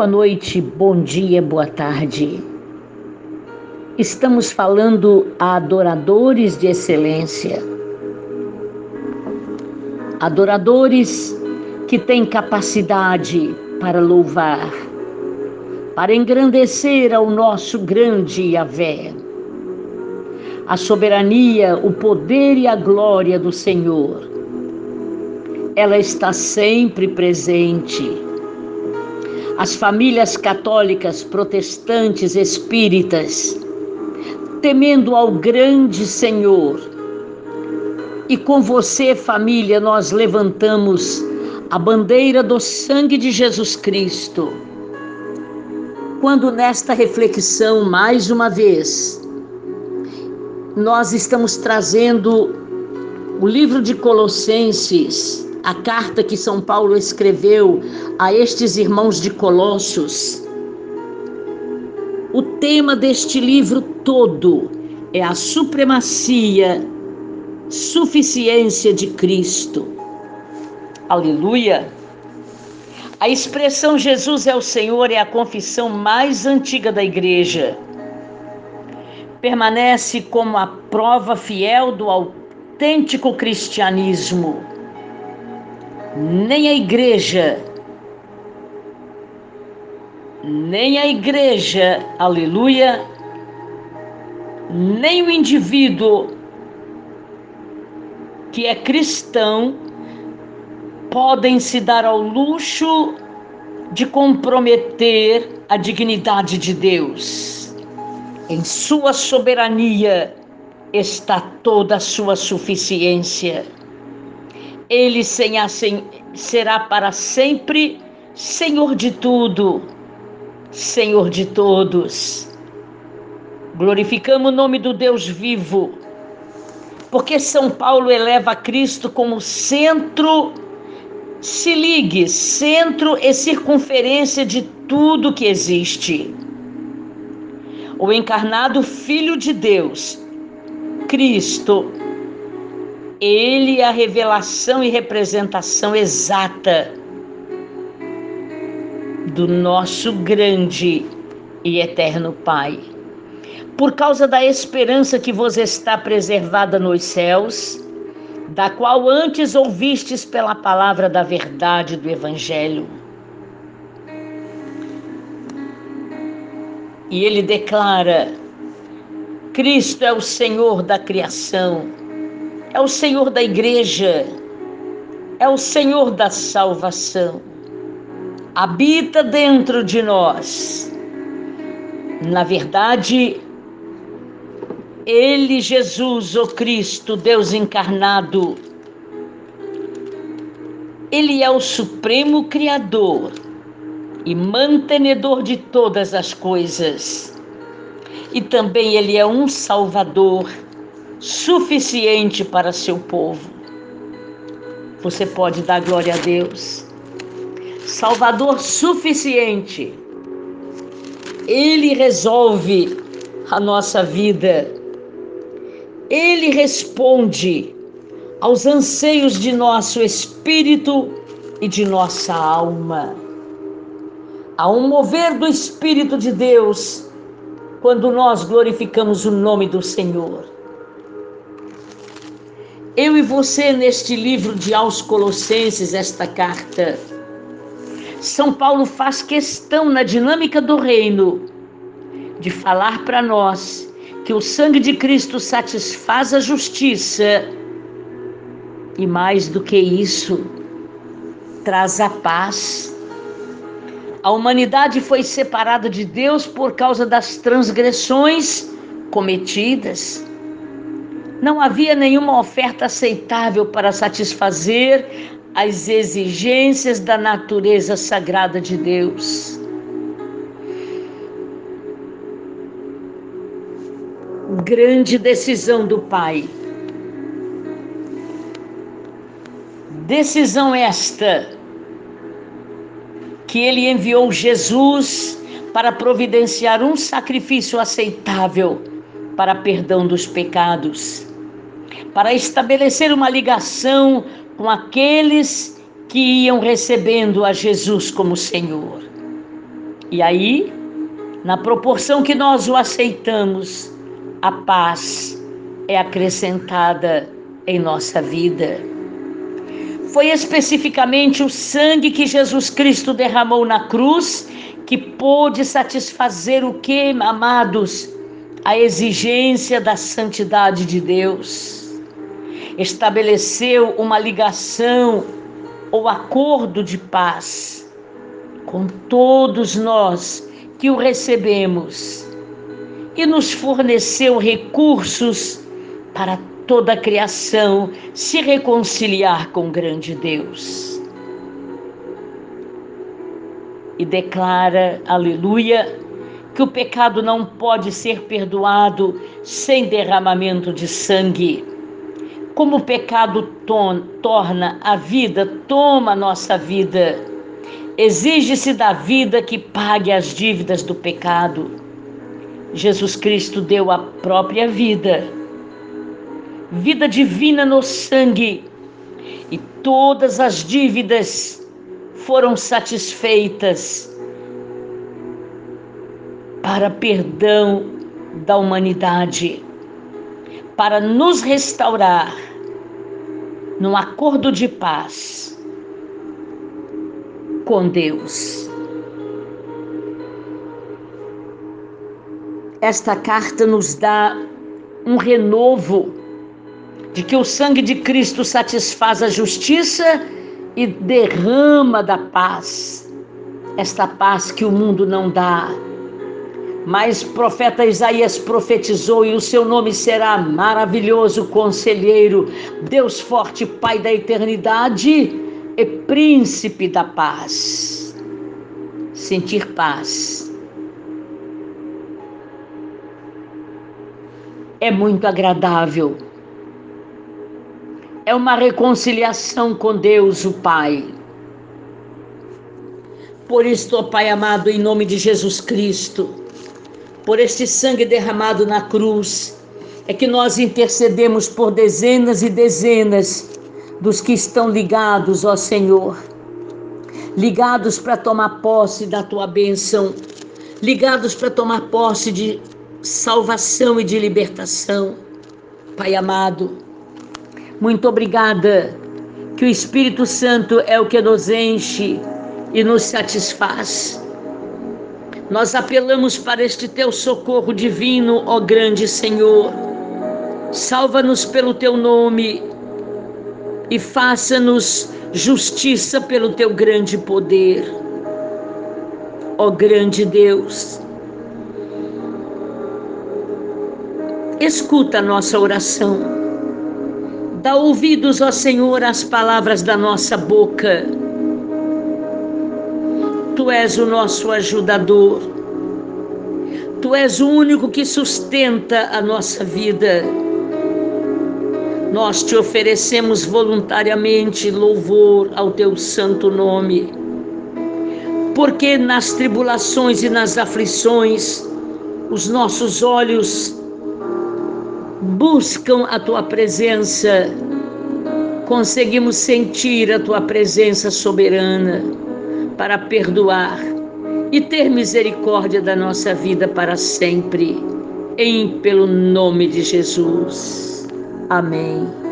Boa noite, bom dia, boa tarde. Estamos falando a adoradores de excelência. Adoradores que têm capacidade para louvar, para engrandecer ao nosso grande Yahvé. A soberania, o poder e a glória do Senhor. Ela está sempre presente as famílias católicas, protestantes, espíritas, temendo ao grande Senhor. E com você, família, nós levantamos a bandeira do sangue de Jesus Cristo. Quando nesta reflexão, mais uma vez, nós estamos trazendo o livro de Colossenses, a carta que São Paulo escreveu a estes irmãos de Colossos. O tema deste livro todo é a supremacia, suficiência de Cristo. Aleluia! A expressão Jesus é o Senhor é a confissão mais antiga da igreja. Permanece como a prova fiel do autêntico cristianismo nem a igreja, nem a igreja, aleluia, nem o indivíduo que é cristão podem se dar ao luxo de comprometer a dignidade de Deus. Em sua soberania está toda a sua suficiência. Ele será para sempre Senhor de tudo, Senhor de todos. Glorificamos o nome do Deus vivo, porque São Paulo eleva Cristo como centro, se ligue, centro e circunferência de tudo que existe. O encarnado Filho de Deus, Cristo, ele é a revelação e representação exata do nosso grande e eterno Pai. Por causa da esperança que vos está preservada nos céus, da qual antes ouvistes pela palavra da verdade do Evangelho. E ele declara: Cristo é o Senhor da criação é o Senhor da igreja, é o Senhor da salvação. Habita dentro de nós. Na verdade, Ele, Jesus, o Cristo, Deus encarnado, Ele é o Supremo Criador e mantenedor de todas as coisas. E também Ele é um Salvador suficiente para seu povo. Você pode dar glória a Deus. Salvador suficiente. Ele resolve a nossa vida. Ele responde aos anseios de nosso espírito e de nossa alma. Há um mover do Espírito de Deus quando nós glorificamos o nome do Senhor. Eu e você, neste livro de aos Colossenses, esta carta, São Paulo faz questão, na dinâmica do reino, de falar para nós que o sangue de Cristo satisfaz a justiça e, mais do que isso, traz a paz. A humanidade foi separada de Deus por causa das transgressões cometidas. Não havia nenhuma oferta aceitável para satisfazer as exigências da natureza sagrada de Deus. Grande decisão do Pai. Decisão esta que ele enviou Jesus para providenciar um sacrifício aceitável para perdão dos pecados para estabelecer uma ligação com aqueles que iam recebendo a Jesus como Senhor. E aí, na proporção que nós o aceitamos, a paz é acrescentada em nossa vida. Foi especificamente o sangue que Jesus Cristo derramou na cruz que pôde satisfazer o que, amados? A exigência da santidade de Deus. Estabeleceu uma ligação ou acordo de paz com todos nós que o recebemos e nos forneceu recursos para toda a criação se reconciliar com o grande Deus. E declara, aleluia, que o pecado não pode ser perdoado sem derramamento de sangue. Como o pecado torna a vida, toma a nossa vida. Exige-se da vida que pague as dívidas do pecado. Jesus Cristo deu a própria vida vida divina no sangue, e todas as dívidas foram satisfeitas para perdão da humanidade, para nos restaurar num acordo de paz com Deus. Esta carta nos dá um renovo de que o sangue de Cristo satisfaz a justiça e derrama da paz, esta paz que o mundo não dá. Mas profeta Isaías profetizou e o seu nome será maravilhoso conselheiro, Deus forte, Pai da eternidade e príncipe da paz. Sentir paz é muito agradável é uma reconciliação com Deus, o Pai. Por isto, ó Pai amado, em nome de Jesus Cristo, por este sangue derramado na cruz, é que nós intercedemos por dezenas e dezenas dos que estão ligados, ó Senhor, ligados para tomar posse da tua bênção, ligados para tomar posse de salvação e de libertação. Pai amado, muito obrigada, que o Espírito Santo é o que nos enche e nos satisfaz. Nós apelamos para este teu socorro divino, ó grande Senhor. Salva-nos pelo teu nome e faça-nos justiça pelo teu grande poder. Ó grande Deus, escuta a nossa oração Dá ouvidos, ó Senhor, às palavras da nossa boca. Tu és o nosso ajudador. Tu és o único que sustenta a nossa vida. Nós te oferecemos voluntariamente louvor ao teu santo nome. Porque nas tribulações e nas aflições, os nossos olhos buscam a tua presença, conseguimos sentir a tua presença soberana para perdoar e ter misericórdia da nossa vida para sempre, em pelo nome de Jesus. Amém.